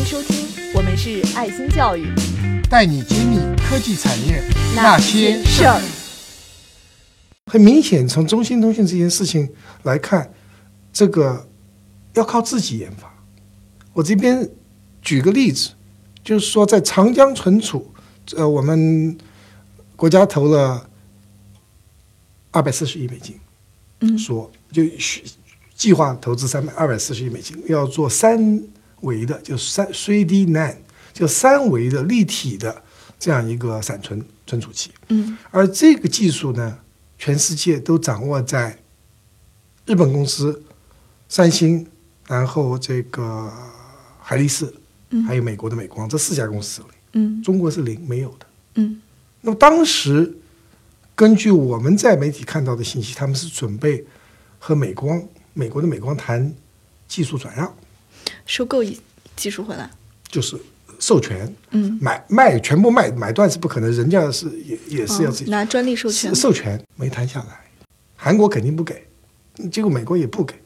迎收听，我们是爱心教育，带你揭秘科技产业那些事儿。很明显，从中兴通讯这件事情来看，这个要靠自己研发。我这边举个例子，就是说在长江存储，呃，我们国家投了二百四十亿美金，嗯说就需计划投资三百二百四十亿美金，要做三维的，就三 3D NAND，就三维的立体的这样一个闪存存储器。嗯。而这个技术呢，全世界都掌握在日本公司三星，然后这个海力士，嗯。还有美国的美光这四家公司里，嗯。中国是零没有的。嗯。那么当时根据我们在媒体看到的信息，他们是准备和美光、美国的美光谈技术转让，收购一技术回来。就是授权嗯，买卖全部卖买断是不可能，人家是也也是要哦自己拿专利授权。授权没谈下来，韩国肯定不给，结果美国也不给，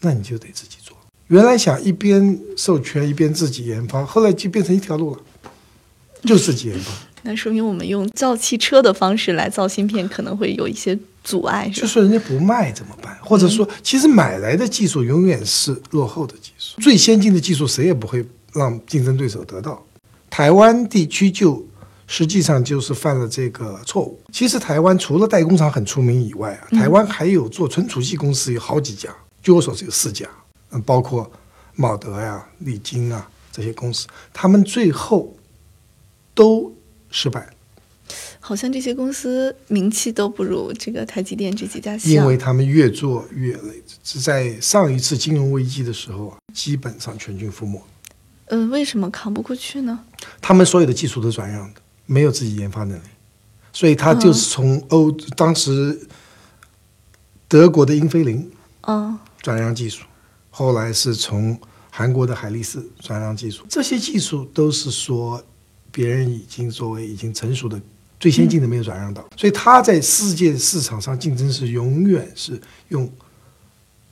那你就得自己做。原来想一边授权一边自己研发，后来就变成一条路了，就自己研发。那说明我们用造汽车的方式来造芯片，可能会有一些阻碍，就说人家不卖怎么办？或者说，其实买来的技术永远是落后的技术，最先进的技术谁也不会让竞争对手得到。台湾地区就实际上就是犯了这个错误。其实台湾除了代工厂很出名以外啊，台湾还有做存储器公司有好几家，据我所知有四家，嗯，包括茂德呀、利晶啊这些公司，他们最后都失败了。好像这些公司名气都不如这个台积电这几家像。因为他们越做越累，是在上一次金融危机的时候啊，基本上全军覆没。嗯、为什么扛不过去呢？他们所有的技术都转让的，没有自己研发能力，所以他就是从欧、当时德国的英飞凌嗯转让技术，后来是从韩国的海力士转让技术，这些技术都是说别人已经作为已经成熟的。最先进的没有转让到，所以他在世界市场上竞争是永远是用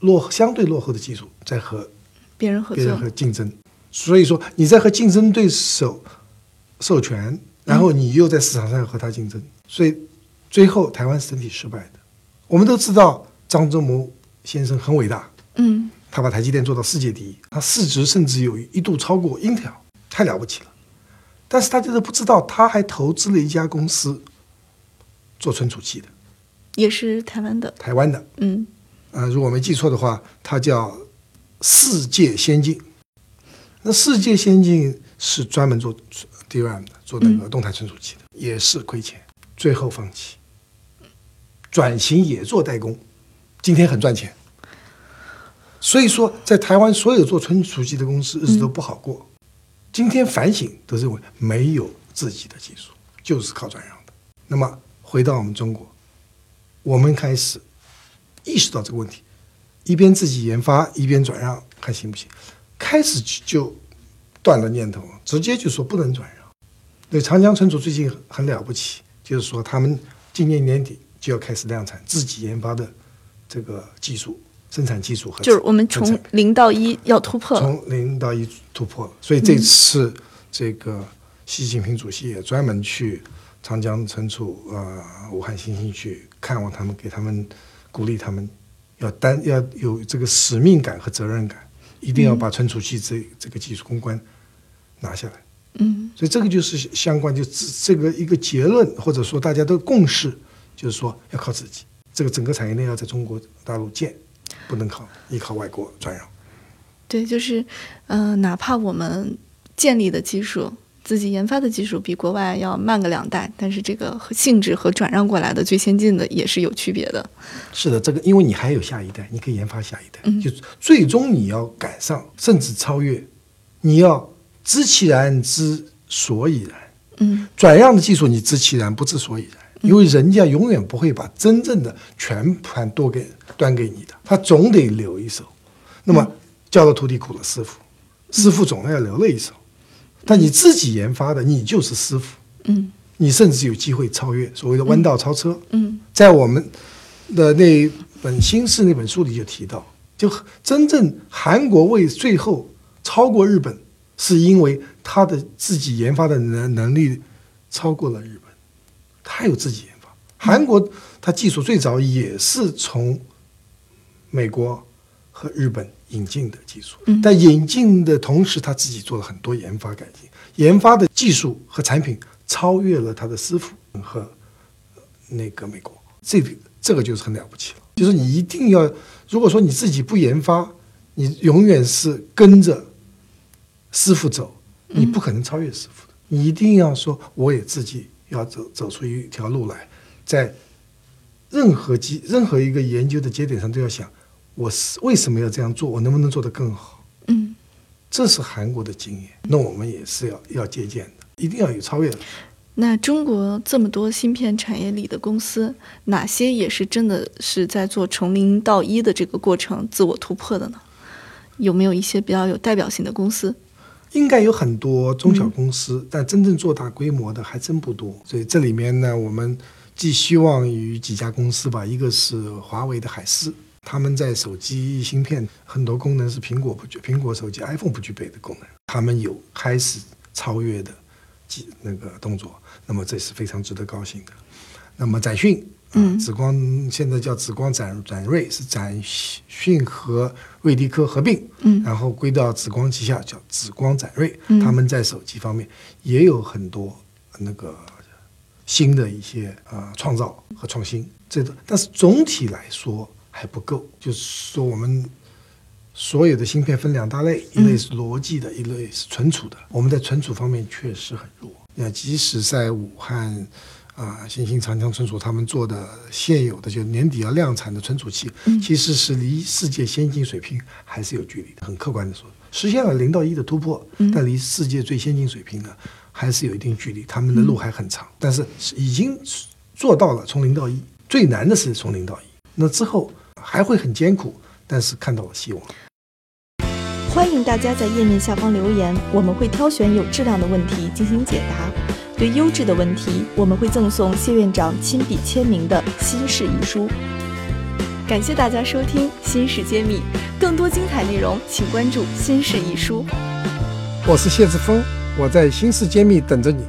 落相对落后的技术在和别人合别人作。和竞争。所以说你在和竞争对手授权，然后你又在市场上和他竞争，所以最后台湾是整体失败的。我们都知道张忠谋先生很伟大，嗯他把台积电做到世界第一，他市值甚至有一度超过英特尔，太了不起了。但是大家都不知道，他还投资了一家公司做存储器的，也是台湾的。台湾的，嗯呃，如果没记错的话，它叫世界先进。那世界先进是专门做 DRAM 的，做那个动态存储器的，也是亏钱，最后放弃，转型也做代工，今天很赚钱。所以说，在台湾所有做存储器的公司日子都不好过。今天反省都认为没有自己的技术，就是靠转让的。那么回到我们中国，我们开始意识到这个问题，一边自己研发，一边转让，看行不行？开始就断了念头，直接就说不能转让。对，长江存储最近很了不起，就是说他们今年年底就要开始量产自己研发的这个技术、生产技术和就是我们从零到一要突破。从零到一突破。所以这次这个习近平主席也专门去长江存储呃武汉新兴去看望他们，给他们鼓励他们要担要有这个使命感和责任感，一定要把存储器这这个技术攻关拿下来。嗯所以这个就是相关，就这这个一个结论，或者说大家都共识，就是说要靠自己，这个整个产业链要在中国大陆建，不能靠依靠外国转让。对，就是，呃，哪怕我们建立的技术、自己研发的技术比国外要慢个两代，但是这个和性质和转让过来的最先进的也是有区别的。是的，这个因为你还有下一代，你可以研发下一代，嗯就最终你要赶上甚至超越，你要知其然，知所以然。嗯转让的技术你知其然，不知所以然，因为人家永远不会把真正的全盘都给端给你的，他总得留一手。那么教了徒弟苦了师傅，师傅总要留了一手。但你自己研发的，你就是师傅，嗯你甚至有机会超越所谓的弯道超车。嗯在我们的那本新式那本书里就提到，就真正韩国为最后超过日本，是因为他的自己研发的能能力超过了日本，它有自己研发。韩国它技术最早也是从美国和日本引进的技术，但引进的同时，他自己做了很多研发改进，研发的技术和产品超越了他的师傅和那个美国，这个这个就是很了不起了。就是你一定要，如果说你自己不研发，你永远是跟着师傅走，你不可能超越师傅的。你一定要说，我也自己要走走出一条路来，在任何机任何一个研究的节点上都要想，我是为什么要这样做，我能不能做得更好？嗯，这是韩国的经验，那我们也是要要借鉴的，一定要有超越的。那中国这么多芯片产业里的公司，哪些也是真的是在做从零到一的这个过程自我突破的呢？有没有一些比较有代表性的公司？应该有很多中小公司，但真正做大规模的还真不多。所以这里面呢，我们寄希望于几家公司吧，一个是华为的海思，他们在手机芯片很多功能是苹果不具，苹果手机 iPhone 不具备的功能，他们有开始超越的几。那个动作，那么这是非常值得高兴的。那么展讯，嗯，紫光现在叫紫光展展锐，是展讯和瑞迪科合并，嗯，然后归到紫光旗下，叫紫光展锐。他们在手机方面也有很多那个新的一些呃创造和创新，这个但是总体来说还不够，就是说我们。所有的芯片分两大类，一类是逻辑的，一类是存储的。我们在存储方面确实很弱。那即使在武汉，啊，新兴长江存储他们做的现有的就年底要量产的存储器，其实是离世界先进水平还是有距离的。很客观的说，实现了零到一的突破，但离世界最先进水平呢，还是有一定距离。他们的路还很长，但是已经做到了从零到一。最难的是从零到一，那之后还会很艰苦。但是看到了希望。欢迎大家在页面下方留言，我们会挑选有质量的问题进行解答。对优质的问题，我们会赠送谢院长亲笔签名的新式遗书。感谢大家收听《新事揭秘》，更多精彩内容请关注《新事遗书》。我是谢志峰，我在《新事揭秘》等着你。